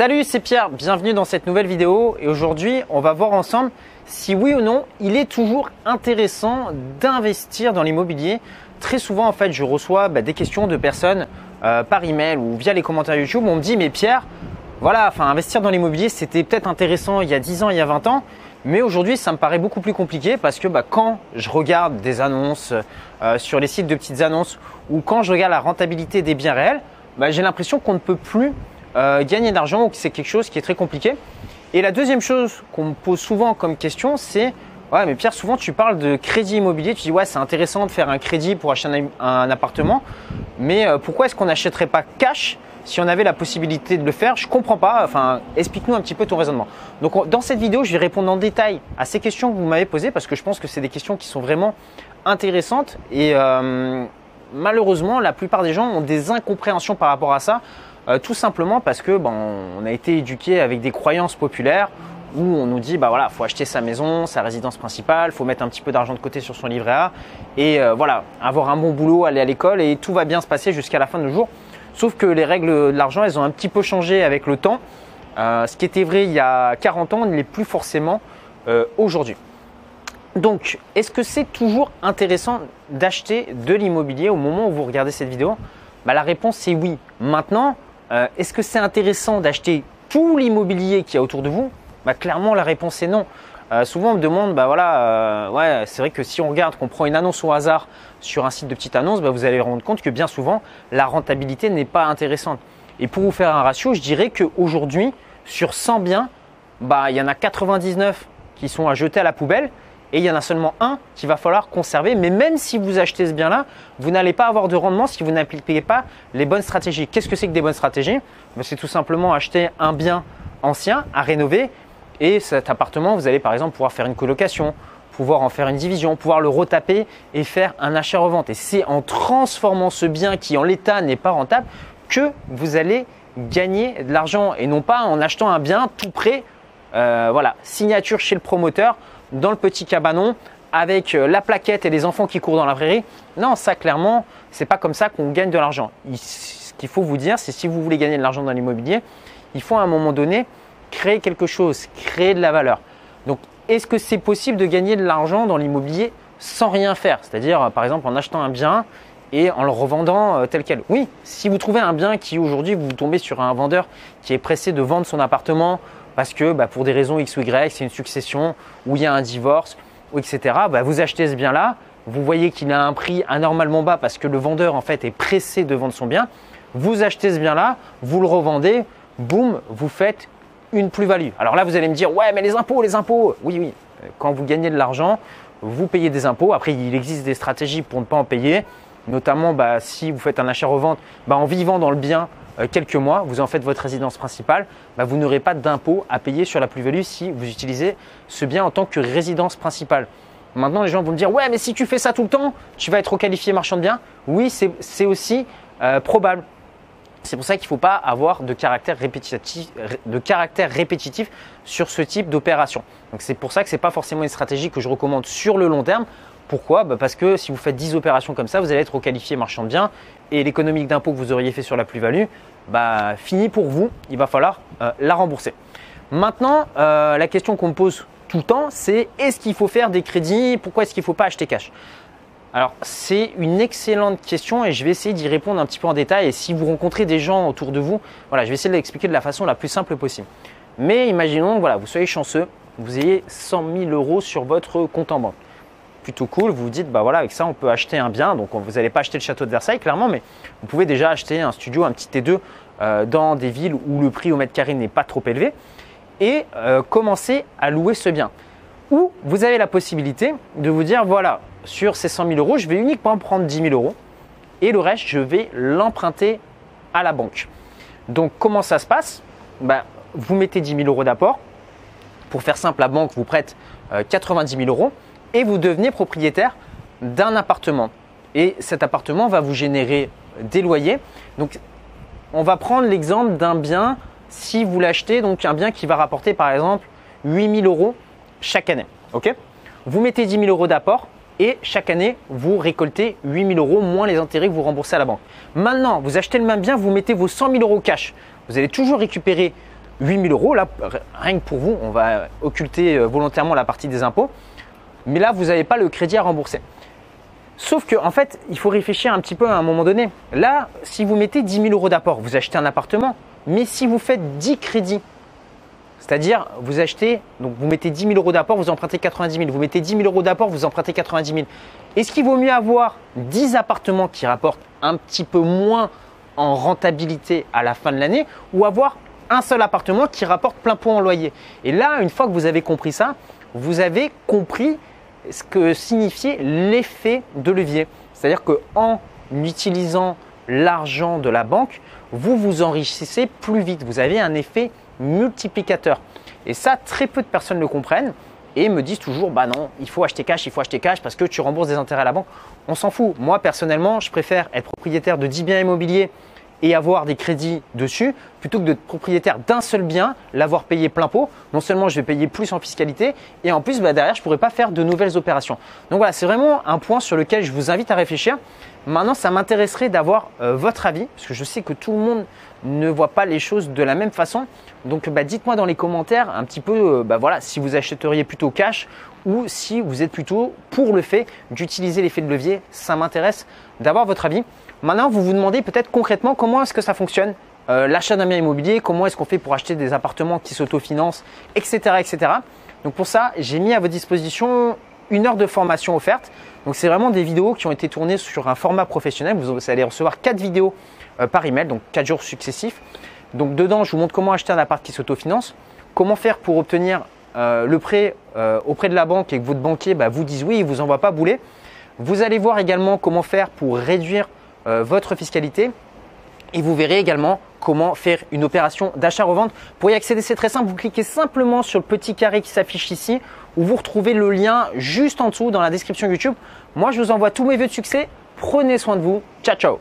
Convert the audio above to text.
Salut, c'est Pierre, bienvenue dans cette nouvelle vidéo. Et aujourd'hui on va voir ensemble si oui ou non il est toujours intéressant d'investir dans l'immobilier. Très souvent en fait je reçois bah, des questions de personnes euh, par email ou via les commentaires YouTube. On me dit mais Pierre, voilà, enfin investir dans l'immobilier c'était peut-être intéressant il y a 10 ans, il y a 20 ans, mais aujourd'hui ça me paraît beaucoup plus compliqué parce que bah, quand je regarde des annonces euh, sur les sites de petites annonces ou quand je regarde la rentabilité des biens réels, bah, j'ai l'impression qu'on ne peut plus euh, gagner ou que c'est quelque chose qui est très compliqué. Et la deuxième chose qu'on me pose souvent comme question, c'est Ouais, mais Pierre, souvent tu parles de crédit immobilier. Tu dis Ouais, c'est intéressant de faire un crédit pour acheter un, appartement, mais euh, pourquoi est-ce qu'on n'achèterait pas cash si on avait la possibilité de le faire? Je comprends pas. Enfin, explique-nous un petit peu ton raisonnement. Donc, dans cette vidéo, je vais répondre en détail à ces questions que vous m'avez posées parce que je pense que c'est des questions qui sont vraiment intéressantes et euh, malheureusement, la plupart des gens ont des incompréhensions par rapport à ça. Euh, tout simplement parce que ben, on a été éduqué avec des croyances populaires où on nous dit bah voilà, faut acheter sa maison, sa résidence principale, faut mettre un petit peu d'argent de côté sur son livret A et euh, voilà, avoir un bon boulot, aller à l'école et tout va bien se passer jusqu'à la fin du jour. Sauf que les règles de l'argent, elles ont un petit peu changé avec le temps. Euh, ce qui était vrai il y a 40 ans ne l'est plus forcément aujourd'hui. Donc, est-ce que c'est toujours intéressant d'acheter de l'immobilier au moment où vous regardez cette vidéo? Bah, La réponse c'est oui. Maintenant, euh, est-ce que c'est intéressant d'acheter tout l'immobilier qu'il y a autour de vous? Bah, Clairement, la réponse est non. Euh, souvent, on me demande, bah voilà, euh, ouais, c'est vrai que si on regarde, qu'on prend une annonce au hasard sur un site de petite annonce, bah, vous allez vous rendre compte que bien souvent, la rentabilité n'est pas intéressante. Et pour vous faire un ratio, je dirais qu'aujourd'hui, sur 100 biens, bah, il y en a 99 qui sont à jeter à la poubelle et il y en a seulement un qu'il va falloir conserver. Mais même si vous achetez ce bien-là, vous n'allez pas avoir de rendement si vous n'appliquez pas les bonnes stratégies. Qu'est-ce que c'est que des bonnes stratégies? Ben, C'est tout simplement acheter un bien ancien à rénover et cet appartement, vous allez par exemple pouvoir faire une colocation, pouvoir en faire une division, pouvoir le retaper et faire un achat-revente. Et c'est en transformant ce bien qui en l'état n'est pas rentable que vous allez gagner de l'argent et non pas en achetant un bien tout prêt. Euh, voilà, signature chez le promoteur dans le petit cabanon avec euh, la plaquette et les enfants qui courent dans la prairie. Non, ça clairement, c'est pas comme ça qu'on gagne de l'argent. Ce qu'il faut vous dire, c'est si vous voulez gagner de l'argent dans l'immobilier, il faut à un moment donné créer quelque chose, créer de la valeur. Donc, est-ce que c'est possible de gagner de l'argent dans l'immobilier sans rien faire? C'est-à-dire, euh, par exemple, en achetant un bien et en le revendant euh, tel quel. Oui, si vous trouvez un bien qui aujourd'hui vous tombez sur un vendeur qui est pressé de vendre son appartement parce que bah, pour des raisons X ou Y, c'est une succession où il y a un divorce, ou etc. Bah, vous achetez ce bien-là, vous voyez qu'il a un prix anormalement bas parce que le vendeur en fait est pressé de vendre son bien. Vous achetez ce bien-là, vous le revendez, boum, vous faites une plus-value. Alors là, vous allez me dire, ouais, mais les impôts, les impôts. Oui, oui. Quand vous gagnez de l'argent, vous payez des impôts. Après, il existe des stratégies pour ne pas en payer, notamment bah, si vous faites un achat-revente, en vivant dans le bien, quelques mois, vous en faites votre résidence principale, bah, vous n'aurez pas d'impôt à payer sur la plus-value si vous utilisez ce bien en tant que résidence principale. Maintenant, les gens vont me dire, ouais, mais si tu fais ça tout le temps, tu vas être qualifié marchand de biens. Oui, c'est aussi euh, probable. C'est pour ça qu'il ne faut pas avoir de caractère répétitif, de caractère répétitif sur ce type d'opération. Donc c'est pour ça que ce n'est pas forcément une stratégie que je recommande sur le long terme. Pourquoi bah, Parce que si vous faites 10 opérations comme ça, vous allez être qualifié marchand de biens et l'économique d'impôt que vous auriez fait sur la plus-value, bah, fini pour vous, il va falloir euh, la rembourser. Maintenant, euh, la question qu'on me pose tout le temps, c'est est-ce qu'il faut faire des crédits? Pourquoi est-ce qu'il ne faut pas acheter cash? Alors, c'est une excellente question et je vais essayer d'y répondre un petit peu en détail. Et si vous rencontrez des gens autour de vous, voilà, je vais essayer de l'expliquer de la façon la plus simple possible. Mais imaginons, voilà, vous soyez chanceux, vous ayez 100 000 euros sur votre compte en banque cool. Vous vous dites, bah voilà, avec ça, on peut acheter un bien. Donc, vous n'allez pas acheter le château de Versailles, clairement, mais vous pouvez déjà acheter un studio, un petit T2 euh, dans des villes où le prix au mètre carré n'est pas trop élevé et euh, commencer à louer ce bien. Ou vous avez la possibilité de vous dire, voilà, sur ces 100 000 euros, je vais uniquement prendre 10 000 euros et le reste, je vais l'emprunter à la banque. Donc, comment ça se passe? Bah, Vous mettez 10 000 euros d'apport. Pour faire simple, la banque vous prête 90 euh, 000 euros et vous devenez propriétaire d'un appartement. Et cet appartement va vous générer des loyers. Donc, on va prendre l'exemple d'un bien, si vous l'achetez, donc un bien qui va rapporter par exemple 8000 euros chaque année. ok? Vous mettez 10 000 euros d'apport et chaque année, vous récoltez 8000 euros moins les intérêts que vous remboursez à la banque. Maintenant, vous achetez le même bien, vous mettez vos 100 000 euros cash. Vous allez toujours récupérer 8000 euros. Là, rien que pour vous, on va occulter euh, volontairement la partie des impôts. Mais là, vous n'avez pas le crédit à rembourser. Sauf qu'en en fait, il faut réfléchir un petit peu à un moment donné. Là, si vous mettez 10 000 euros d'apport, vous achetez un appartement. Mais si vous faites 10 crédits, c'est-à-dire vous achetez, donc vous mettez 10 000 euros d'apport, vous empruntez 90 000. Vous mettez 10 000 euros d'apport, vous empruntez 90 000. Est-ce qu'il vaut mieux avoir 10 appartements qui rapportent un petit peu moins en rentabilité à la fin de l'année ou avoir un seul appartement qui rapporte plein pot en loyer? Et là, une fois que vous avez compris ça, vous avez compris ce que signifiait l'effet de levier. C'est-à-dire qu'en utilisant l'argent de la banque, vous vous enrichissez plus vite. Vous avez un effet multiplicateur. Et ça, très peu de personnes le comprennent et me disent toujours bah non, il faut acheter cash, il faut acheter cash parce que tu rembourses des intérêts à la banque. On s'en fout. Moi personnellement, je préfère être propriétaire de 10 biens immobiliers et avoir des crédits dessus plutôt que d'être propriétaire d'un seul bien, l'avoir payé plein pot. Non seulement je vais payer plus en fiscalité et en plus bah, derrière je ne pourrai pas faire de nouvelles opérations. Donc voilà, c'est vraiment un point sur lequel je vous invite à réfléchir. Maintenant, ça m'intéresserait d'avoir euh, votre avis parce que je sais que tout le monde ne voit pas les choses de la même façon. Donc bah, dites-moi dans les commentaires un petit peu euh, bah, voilà, si vous achèteriez plutôt cash ou si vous êtes plutôt pour le fait d'utiliser l'effet de levier. Ça m'intéresse d'avoir votre avis. Maintenant, vous vous demandez peut-être concrètement comment est-ce que ça fonctionne euh, l'achat d'un bien immobilier, comment est-ce qu'on fait pour acheter des appartements qui s'autofinancent, etc., etc. Donc pour ça, j'ai mis à votre disposition une heure de formation offerte. Donc c'est vraiment des vidéos qui ont été tournées sur un format professionnel. Vous allez recevoir quatre vidéos par email, donc quatre jours successifs. Donc dedans, je vous montre comment acheter un appart qui s'autofinance, comment faire pour obtenir euh, le prêt auprès de la banque et que votre banquier bah, vous dise oui, il vous envoie pas bouler. Vous allez voir également comment faire pour réduire euh, votre fiscalité. Et vous verrez également comment faire une opération d'achat-revente. Pour y accéder, c'est très simple. Vous cliquez simplement sur le petit carré qui s'affiche ici ou vous retrouvez le lien juste en dessous dans la description YouTube. Moi, je vous envoie tous mes vœux de succès. Prenez soin de vous. Ciao, ciao